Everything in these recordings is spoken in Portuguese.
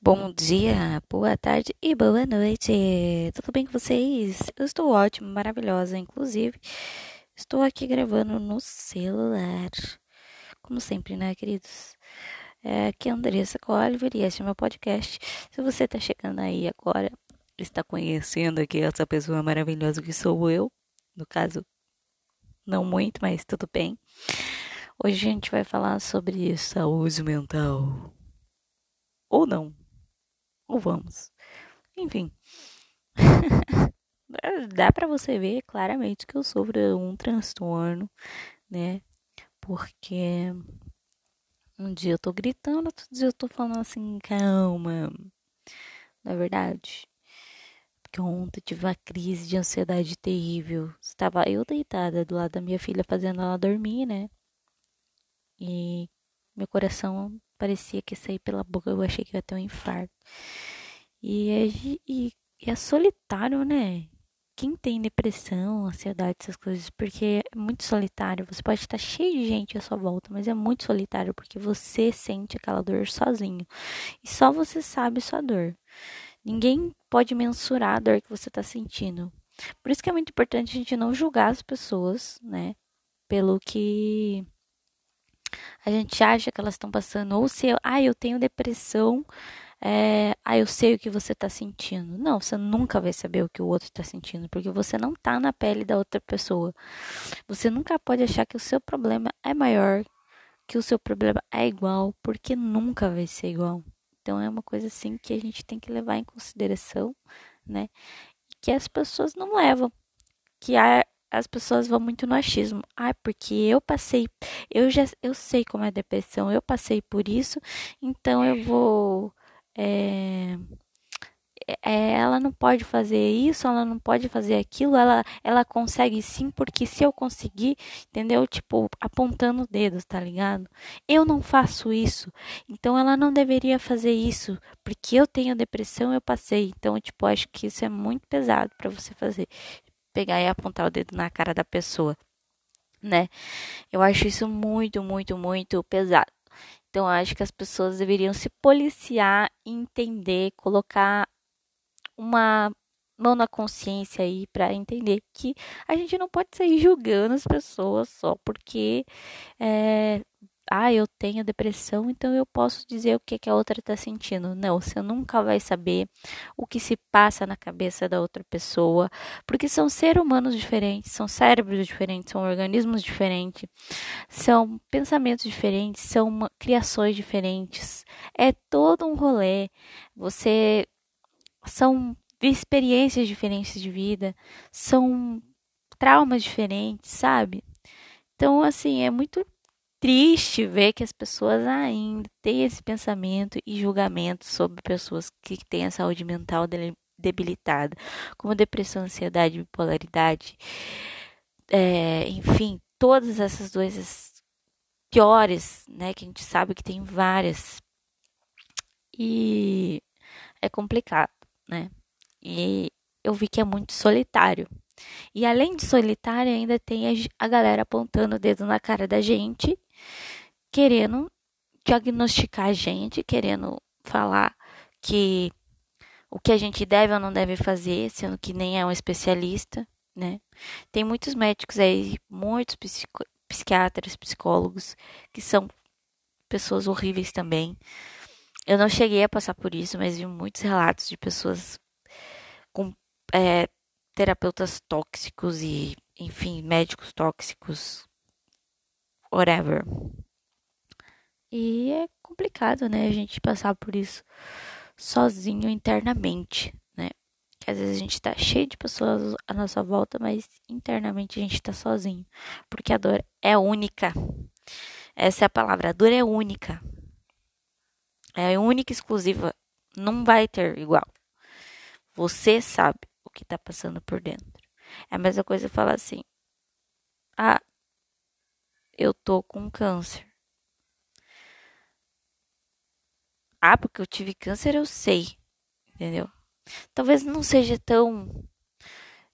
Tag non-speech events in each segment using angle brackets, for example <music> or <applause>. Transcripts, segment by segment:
Bom dia, boa tarde e boa noite. Tudo bem com vocês? Eu estou ótima, maravilhosa. Inclusive, estou aqui gravando no celular. Como sempre, né, queridos? É, aqui é Andressa Oliver e este é meu podcast. Se você está chegando aí agora, está conhecendo aqui essa pessoa maravilhosa que sou eu, no caso, não muito, mas tudo bem. Hoje a gente vai falar sobre saúde mental. Ou não ou vamos. Enfim. <laughs> Dá para você ver claramente que eu sofro um transtorno, né? Porque um dia eu tô gritando, outro dia eu tô falando assim, calma. Na verdade, porque ontem tive uma crise de ansiedade terrível. Estava eu deitada do lado da minha filha fazendo ela dormir, né? E meu coração parecia que sair pela boca, eu achei que ia ter um infarto. E é, e, e é solitário, né? Quem tem depressão, ansiedade, essas coisas, porque é muito solitário. Você pode estar cheio de gente à sua volta, mas é muito solitário porque você sente aquela dor sozinho. E só você sabe sua dor. Ninguém pode mensurar a dor que você está sentindo. Por isso que é muito importante a gente não julgar as pessoas, né? Pelo que a gente acha que elas estão passando. Ou se, ah, eu tenho depressão, é, ah, eu sei o que você está sentindo. Não, você nunca vai saber o que o outro está sentindo, porque você não está na pele da outra pessoa. Você nunca pode achar que o seu problema é maior, que o seu problema é igual, porque nunca vai ser igual. Então é uma coisa assim que a gente tem que levar em consideração, né? Que as pessoas não levam. Que a, as pessoas vão muito no achismo. Ah, porque eu passei, eu já eu sei como é depressão, eu passei por isso, então eu vou é, é, ela não pode fazer isso, ela não pode fazer aquilo, ela, ela consegue sim, porque se eu conseguir, entendeu? Tipo, apontando dedos, tá ligado? Eu não faço isso, então ela não deveria fazer isso, porque eu tenho depressão, eu passei. Então, tipo, acho que isso é muito pesado para você fazer. Pegar e apontar o dedo na cara da pessoa, né? Eu acho isso muito, muito, muito pesado. Então, acho que as pessoas deveriam se policiar, entender, colocar uma mão na consciência aí para entender que a gente não pode sair julgando as pessoas só porque é, ah, eu tenho depressão, então eu posso dizer o que, que a outra está sentindo. Não, você nunca vai saber o que se passa na cabeça da outra pessoa, porque são seres humanos diferentes, são cérebros diferentes, são organismos diferentes, são pensamentos diferentes, são uma, criações diferentes. É todo um rolê. Você são experiências diferentes de vida, são traumas diferentes, sabe? Então, assim, é muito triste ver que as pessoas ainda têm esse pensamento e julgamento sobre pessoas que têm a saúde mental debilitada, como depressão, ansiedade, bipolaridade, é, enfim, todas essas doenças piores, né, que a gente sabe que tem várias. E é complicado, né? E eu vi que é muito solitário. E além de solitário, ainda tem a galera apontando o dedo na cara da gente querendo diagnosticar a gente, querendo falar que o que a gente deve ou não deve fazer, sendo que nem é um especialista, né? Tem muitos médicos aí, muitos psico, psiquiatras, psicólogos, que são pessoas horríveis também. Eu não cheguei a passar por isso, mas vi muitos relatos de pessoas com é, terapeutas tóxicos e, enfim, médicos tóxicos, whatever. E é complicado, né, a gente passar por isso sozinho internamente, né? Que às vezes a gente tá cheio de pessoas à nossa volta, mas internamente a gente tá sozinho. Porque a dor é única. Essa é a palavra, a dor é única. É única exclusiva. Não vai ter igual. Você sabe o que tá passando por dentro. É a mesma coisa falar assim: Ah, eu tô com câncer. Ah, porque eu tive câncer, eu sei. Entendeu? Talvez não seja tão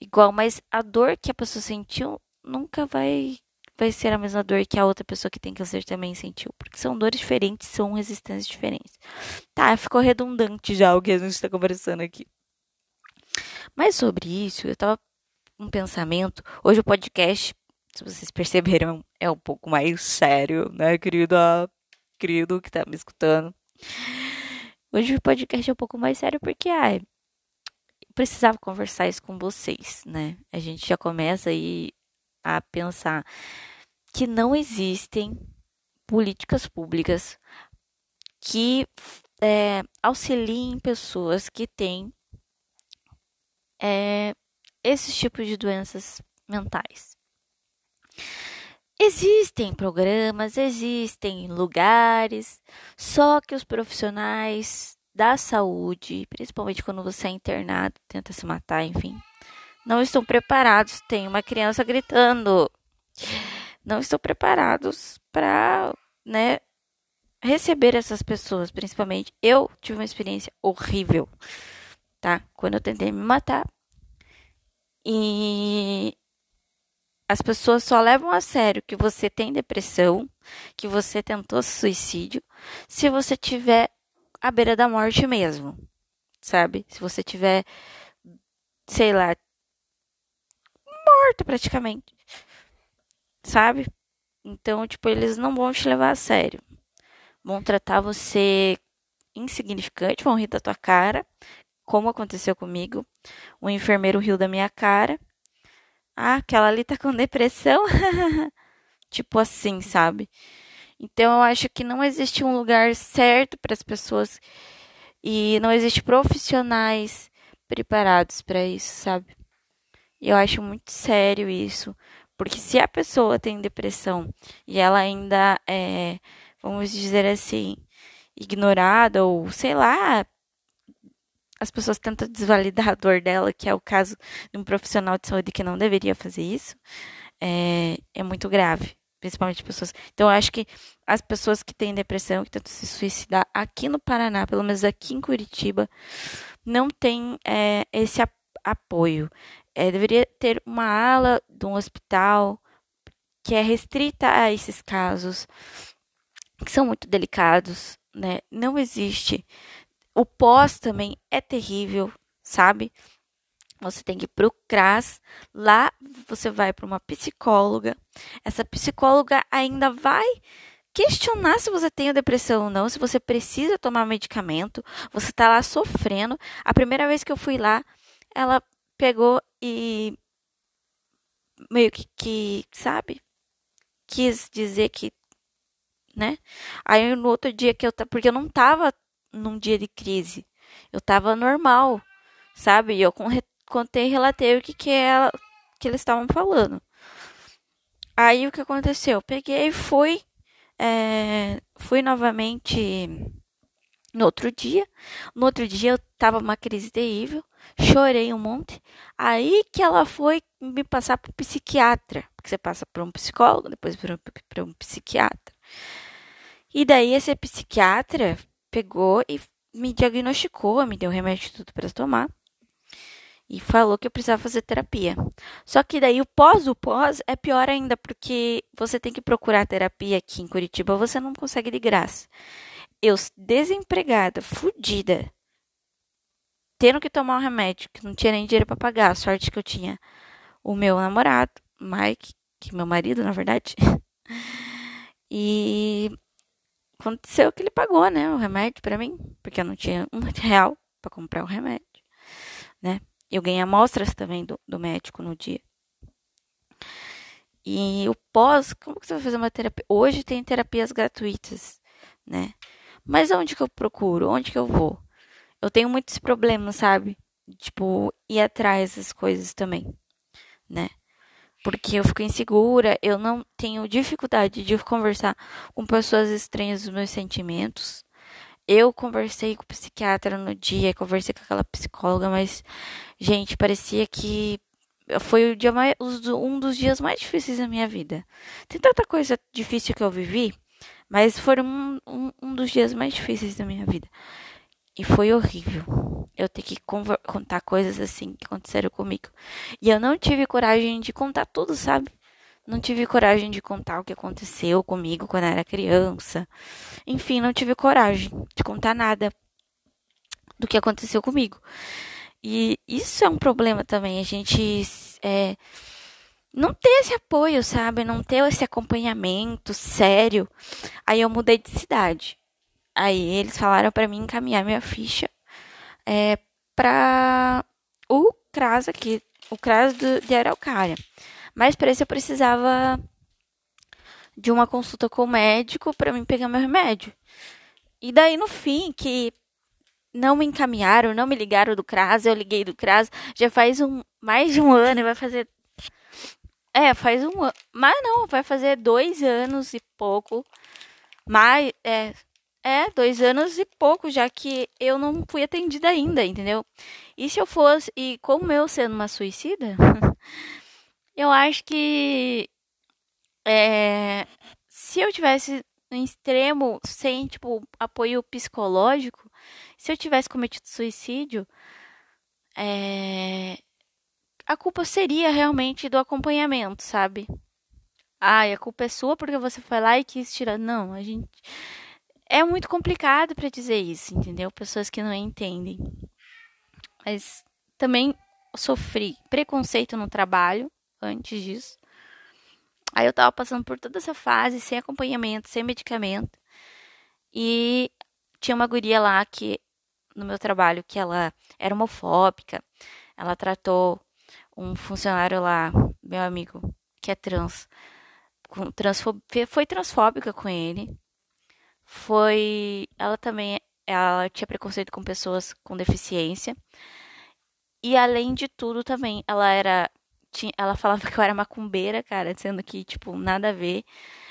igual, mas a dor que a pessoa sentiu nunca vai vai ser a mesma dor que a outra pessoa que tem câncer também sentiu, porque são dores diferentes, são resistências diferentes. Tá, ficou redundante já o que a gente está conversando aqui. Mas sobre isso, eu tava um pensamento. Hoje o podcast, se vocês perceberam, é um pouco mais sério, né, querida? Querido que tá me escutando. Hoje o podcast é um pouco mais sério porque, ai, precisava conversar isso com vocês, né? A gente já começa aí a pensar que não existem políticas públicas que é, auxiliem pessoas que têm é, esses tipos de doenças mentais. Existem programas, existem lugares, só que os profissionais da saúde, principalmente quando você é internado, tenta se matar, enfim, não estão preparados. Tem uma criança gritando. Não estão preparados para, né, receber essas pessoas, principalmente. Eu tive uma experiência horrível, tá? Quando eu tentei me matar. E as pessoas só levam a sério que você tem depressão, que você tentou suicídio, se você tiver à beira da morte mesmo, sabe? Se você tiver, sei lá, morto praticamente, sabe? Então, tipo, eles não vão te levar a sério. Vão tratar você insignificante, vão rir da tua cara, como aconteceu comigo. O enfermeiro riu da minha cara. Ah, aquela ali tá com depressão. <laughs> tipo assim, sabe? Então eu acho que não existe um lugar certo para as pessoas e não existe profissionais preparados para isso, sabe? Eu acho muito sério isso, porque se a pessoa tem depressão e ela ainda é, vamos dizer assim, ignorada ou sei lá, as pessoas tentam desvalidar a dor dela, que é o caso de um profissional de saúde que não deveria fazer isso, é, é muito grave principalmente pessoas. Então, eu acho que as pessoas que têm depressão, que tentam se suicidar aqui no Paraná, pelo menos aqui em Curitiba, não tem é, esse apoio. É, deveria ter uma ala de um hospital que é restrita a esses casos, que são muito delicados, né? Não existe. O pós também é terrível, sabe? Você tem que ir pro CRAS, lá você vai para uma psicóloga. Essa psicóloga ainda vai questionar se você tem depressão ou não, se você precisa tomar medicamento, você tá lá sofrendo. A primeira vez que eu fui lá, ela pegou e meio que, que sabe, quis dizer que, né? Aí no outro dia que eu porque eu não tava num dia de crise, eu tava normal, sabe? E eu contei e relatei o que, que, ela, que eles estavam falando. Aí o que aconteceu? Peguei e fui, é, fui novamente no outro dia. No outro dia eu tava uma crise terrível, chorei um monte. Aí que ela foi me passar para psiquiatra, porque você passa por um psicólogo, depois para um psiquiatra. E daí esse psiquiatra pegou e me diagnosticou, me deu remédio tudo para tomar e falou que eu precisava fazer terapia. Só que daí o pós, o pós é pior ainda, porque você tem que procurar terapia aqui em Curitiba, você não consegue de graça. Eu, desempregada, fodida, tendo que tomar um remédio, que não tinha nem dinheiro para pagar, a sorte que eu tinha o meu namorado, Mike, que é meu marido, na verdade. <laughs> e aconteceu que ele pagou, né, o remédio para mim, porque eu não tinha um real para comprar o remédio, né? Eu ganhei amostras também do, do médico no dia. E o pós, como que você vai fazer uma terapia? Hoje tem terapias gratuitas, né? Mas onde que eu procuro? Onde que eu vou? Eu tenho muitos problemas, sabe? Tipo, ir atrás das coisas também, né? Porque eu fico insegura, eu não tenho dificuldade de conversar com pessoas estranhas dos meus sentimentos. Eu conversei com o psiquiatra no dia, conversei com aquela psicóloga, mas, gente, parecia que foi o dia mais, um dos dias mais difíceis da minha vida. Tem tanta coisa difícil que eu vivi, mas foram um, um, um dos dias mais difíceis da minha vida. E foi horrível. Eu ter que contar coisas assim que aconteceram comigo. E eu não tive coragem de contar tudo, sabe? Não tive coragem de contar o que aconteceu comigo quando era criança. Enfim, não tive coragem de contar nada. do que aconteceu comigo. E isso é um problema também, a gente é, não ter esse apoio, sabe? Não ter esse acompanhamento sério. Aí eu mudei de cidade. Aí eles falaram para mim encaminhar minha ficha é, para o CRAS aqui, o CRAS do, de Araucária. Mas para isso eu precisava de uma consulta com o médico para mim pegar meu remédio. E daí no fim que não me encaminharam, não me ligaram do CRAS, eu liguei do CRAS, já faz um mais de um ano, vai fazer é, faz um ano, mas não, vai fazer dois anos e pouco, mais, é, é, dois anos e pouco, já que eu não fui atendida ainda, entendeu? E se eu fosse, e como eu sendo uma suicida, <laughs> eu acho que é, se eu tivesse no extremo, sem, tipo, apoio psicológico, se eu tivesse cometido suicídio, é, a culpa seria realmente do acompanhamento, sabe? Ah, a culpa é sua porque você foi lá e quis tirar. Não, a gente. É muito complicado para dizer isso, entendeu? Pessoas que não entendem. Mas também sofri preconceito no trabalho antes disso. Aí eu tava passando por toda essa fase sem acompanhamento, sem medicamento. E tinha uma guria lá que no meu trabalho que ela era homofóbica. Ela tratou um funcionário lá, meu amigo, que é trans, com, foi transfóbica com ele. Foi, ela também, ela tinha preconceito com pessoas com deficiência. E além de tudo também, ela era tinha, ela falava <laughs> que eu era macumbeira, cara, sendo que, tipo, nada a ver.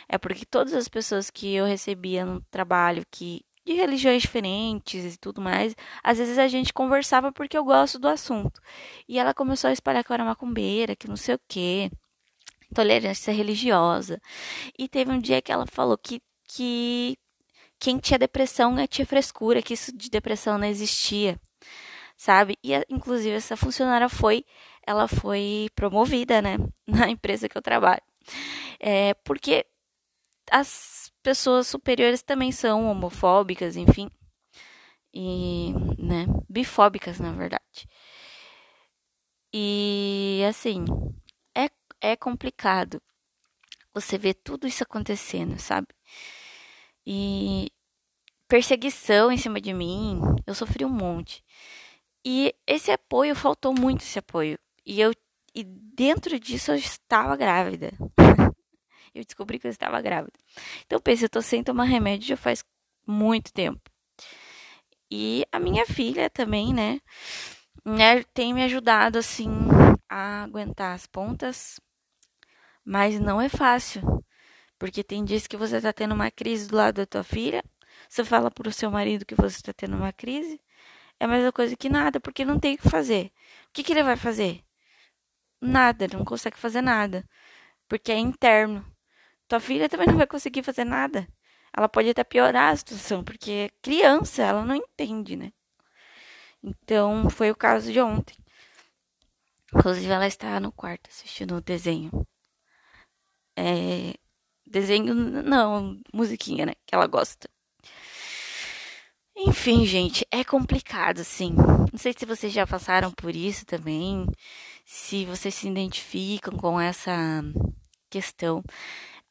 É porque todas as pessoas que eu recebia no trabalho, que de religiões diferentes e tudo mais, às vezes a gente conversava porque eu gosto do assunto. E ela começou a espalhar que eu era macumbeira, que não sei o quê, intolerância religiosa. E teve um dia que ela falou que, que quem tinha depressão tinha frescura, que isso de depressão não existia, sabe? E inclusive essa funcionária foi ela foi promovida, né, <laughs> na empresa que eu trabalho. É, porque as pessoas superiores também são homofóbicas, enfim. E, né, bifóbicas, na verdade. E, assim, é, é complicado você ver tudo isso acontecendo, sabe? E perseguição em cima de mim, eu sofri um monte. E esse apoio, faltou muito esse apoio. E eu e dentro disso eu estava grávida. <laughs> eu descobri que eu estava grávida. Então pensa, eu tô sem tomar remédio já faz muito tempo. E a minha filha também, né, né, tem me ajudado assim a aguentar as pontas, mas não é fácil. Porque tem dias que você tá tendo uma crise do lado da tua filha, você fala pro seu marido que você tá tendo uma crise, é a mesma coisa que nada, porque não tem o que fazer. O que, que ele vai fazer? nada, não consegue fazer nada, porque é interno. Tua filha também não vai conseguir fazer nada. Ela pode até piorar a situação, porque é criança, ela não entende, né? Então, foi o caso de ontem. Inclusive, ela está no quarto assistindo o desenho. É, desenho, não, musiquinha, né? Que ela gosta. Enfim, gente, é complicado, assim. Não sei se vocês já passaram por isso também se vocês se identificam com essa questão.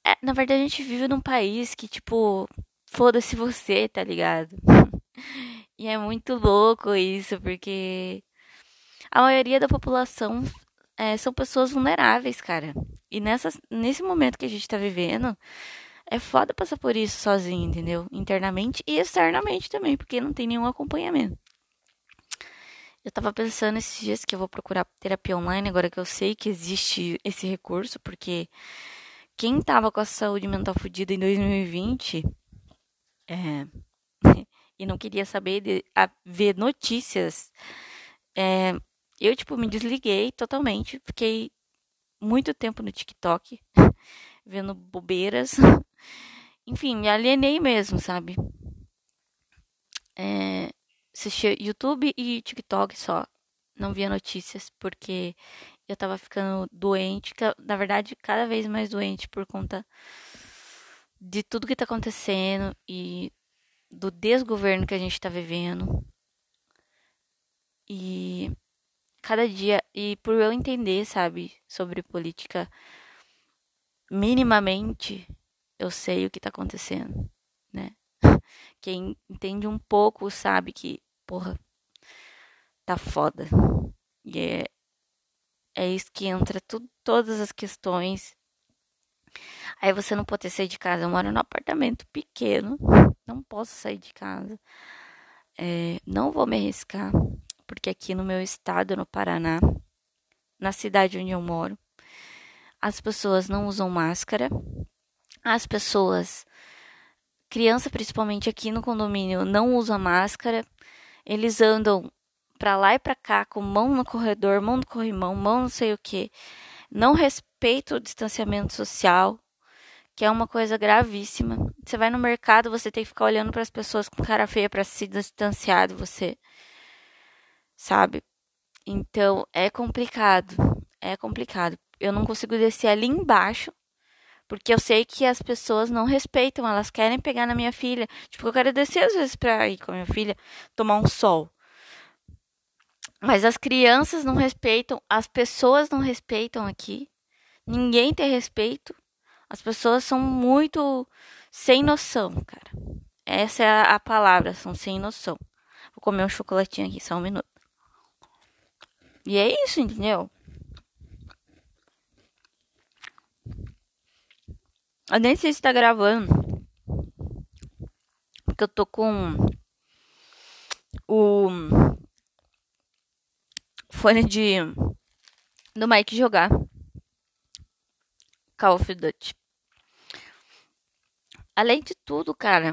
É, na verdade, a gente vive num país que, tipo, foda-se você, tá ligado? <laughs> e é muito louco isso, porque a maioria da população é, são pessoas vulneráveis, cara. E nessa, nesse momento que a gente tá vivendo, é foda passar por isso sozinho, entendeu? Internamente e externamente também, porque não tem nenhum acompanhamento. Eu tava pensando esses dias que eu vou procurar terapia online, agora que eu sei que existe esse recurso, porque quem tava com a saúde mental fodida em 2020 é, <laughs> e não queria saber de a, ver notícias, é, eu, tipo, me desliguei totalmente, fiquei muito tempo no TikTok, <laughs> vendo bobeiras. <laughs> Enfim, me alienei mesmo, sabe? É, assistia YouTube e TikTok só. Não via notícias porque eu tava ficando doente, na verdade, cada vez mais doente por conta de tudo que tá acontecendo e do desgoverno que a gente tá vivendo. E cada dia, e por eu entender, sabe, sobre política minimamente, eu sei o que tá acontecendo, né? <laughs> Quem entende um pouco sabe que, porra, tá foda. E é, é isso que entra tudo, todas as questões. Aí você não pode sair de casa. Eu moro num apartamento pequeno. Não posso sair de casa. É, não vou me arriscar. Porque aqui no meu estado, no Paraná, na cidade onde eu moro, as pessoas não usam máscara. As pessoas, criança principalmente aqui no condomínio, não usa máscara. Eles andam para lá e para cá com mão no corredor, mão no corrimão, mão não sei o que. Não respeita o distanciamento social, que é uma coisa gravíssima. Você vai no mercado, você tem que ficar olhando para as pessoas com cara feia para se distanciar de você. Sabe? Então, é complicado. É complicado. Eu não consigo descer ali embaixo porque eu sei que as pessoas não respeitam, elas querem pegar na minha filha. Tipo, eu quero descer às vezes pra ir com a minha filha tomar um sol. Mas as crianças não respeitam, as pessoas não respeitam aqui. Ninguém tem respeito. As pessoas são muito sem noção, cara. Essa é a, palavra, são sem noção. Vou comer um chocolatinho aqui, só um minuto. E é isso, entendeu? Eu nem sei se tá gravando. Porque eu tô com o fone de do Mike jogar Call of Duty. Além de tudo, cara,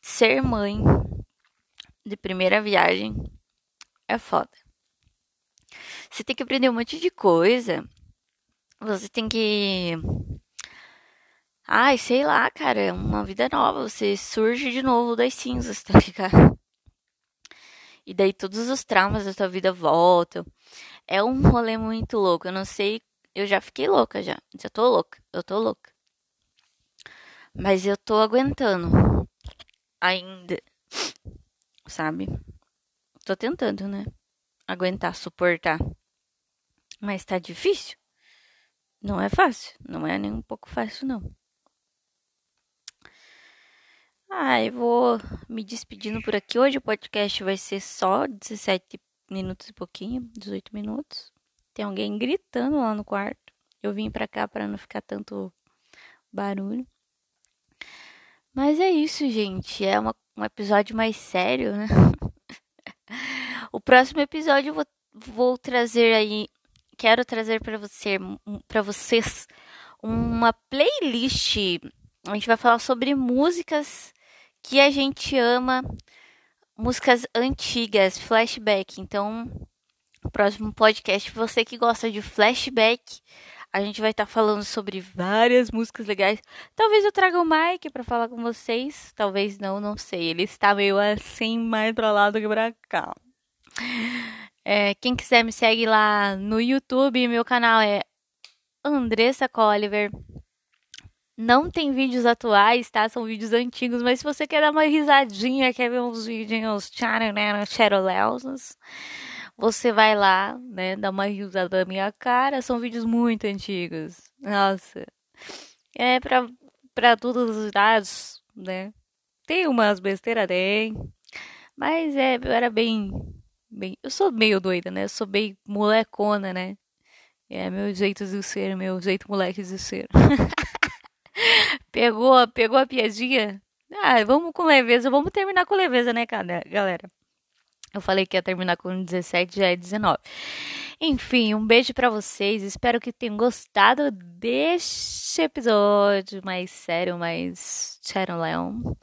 ser mãe de primeira viagem é foda. Você tem que aprender um monte de coisa. Você tem que. Ai, sei lá, cara, é uma vida nova. Você surge de novo das cinzas, <laughs> tá ligado? E daí todos os traumas da tua vida voltam. É um rolê muito louco. Eu não sei. Eu já fiquei louca já. Já tô louca. Eu tô louca. Mas eu tô aguentando. Ainda. Sabe? Tô tentando, né? Aguentar, suportar. Mas tá difícil. Não é fácil. Não é nem um pouco fácil, não. Ah, vou me despedindo por aqui. Hoje o podcast vai ser só 17 minutos e pouquinho, 18 minutos. Tem alguém gritando lá no quarto. Eu vim pra cá para não ficar tanto barulho. Mas é isso, gente. É uma, um episódio mais sério, né? <laughs> o próximo episódio eu vou, vou trazer aí. Quero trazer para você, para vocês uma playlist. A gente vai falar sobre músicas que a gente ama músicas antigas, flashback. Então, o próximo podcast, você que gosta de flashback, a gente vai estar tá falando sobre várias músicas legais. Talvez eu traga o Mike para falar com vocês, talvez não, não sei. Ele está meio assim, mais pra lá do que pra cá. É, quem quiser me segue lá no YouTube, meu canal é Andressa Colliver. Não tem vídeos atuais, tá? São vídeos antigos, mas se você quer dar uma risadinha, quer ver uns vídeos charolelos, você vai lá, né? Dá uma risada da minha cara. São vídeos muito antigos. Nossa. É pra, pra todos os idades, né? Tem umas besteiras, tem. Mas é, eu era bem, bem. Eu sou meio doida, né? Eu sou bem molecona, né? É meu jeito de ser, meu jeito moleque de ser. <laughs> Pegou, pegou a piadinha? Ah, vamos com leveza, vamos terminar com leveza, né, galera? Eu falei que ia terminar com 17, já é 19. Enfim, um beijo para vocês. Espero que tenham gostado deste episódio mais sério, mais Leão.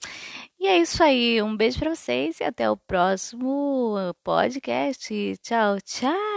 E é isso aí. Um beijo para vocês e até o próximo podcast. Tchau, tchau.